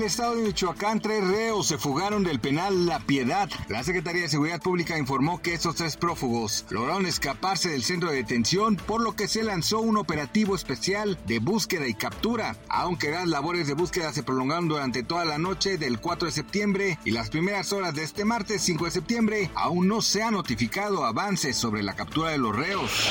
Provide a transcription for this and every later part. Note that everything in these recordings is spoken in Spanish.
El estado de Michoacán, tres reos se fugaron del penal La Piedad. La Secretaría de Seguridad Pública informó que estos tres prófugos lograron escaparse del centro de detención, por lo que se lanzó un operativo especial de búsqueda y captura. Aunque las labores de búsqueda se prolongaron durante toda la noche del 4 de septiembre y las primeras horas de este martes 5 de septiembre, aún no se ha notificado avances sobre la captura de los reos.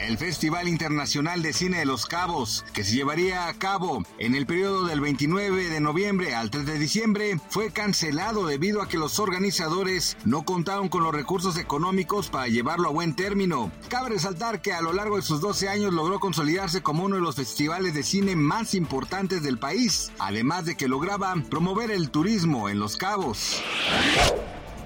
El Festival Internacional de Cine de Los Cabos, que se llevaría a cabo en el periodo del 29 de noviembre al 3 de diciembre, fue cancelado debido a que los organizadores no contaron con los recursos económicos para llevarlo a buen término. Cabe resaltar que a lo largo de sus 12 años logró consolidarse como uno de los festivales de cine más importantes del país, además de que lograba promover el turismo en Los Cabos.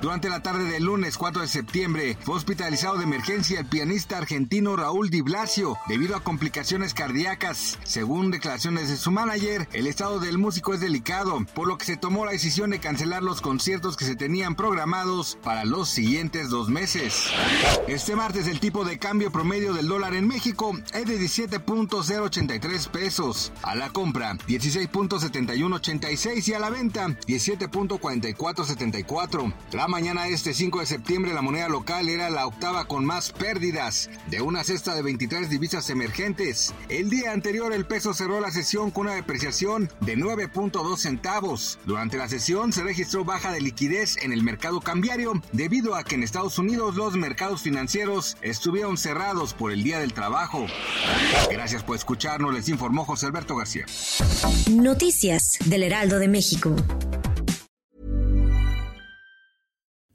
Durante la tarde del lunes 4 de septiembre fue hospitalizado de emergencia el pianista argentino Raúl Di Blasio debido a complicaciones cardíacas. Según declaraciones de su manager, el estado del músico es delicado, por lo que se tomó la decisión de cancelar los conciertos que se tenían programados para los siguientes dos meses. Este martes el tipo de cambio promedio del dólar en México es de 17.083 pesos. A la compra 16.7186 y a la venta 17.4474. La mañana este 5 de septiembre la moneda local era la octava con más pérdidas de una cesta de 23 divisas emergentes. El día anterior el peso cerró la sesión con una depreciación de 9.2 centavos. Durante la sesión se registró baja de liquidez en el mercado cambiario debido a que en Estados Unidos los mercados financieros estuvieron cerrados por el Día del Trabajo. Gracias por escucharnos, les informó José Alberto García. Noticias del Heraldo de México.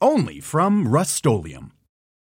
only from Rust-Oleum.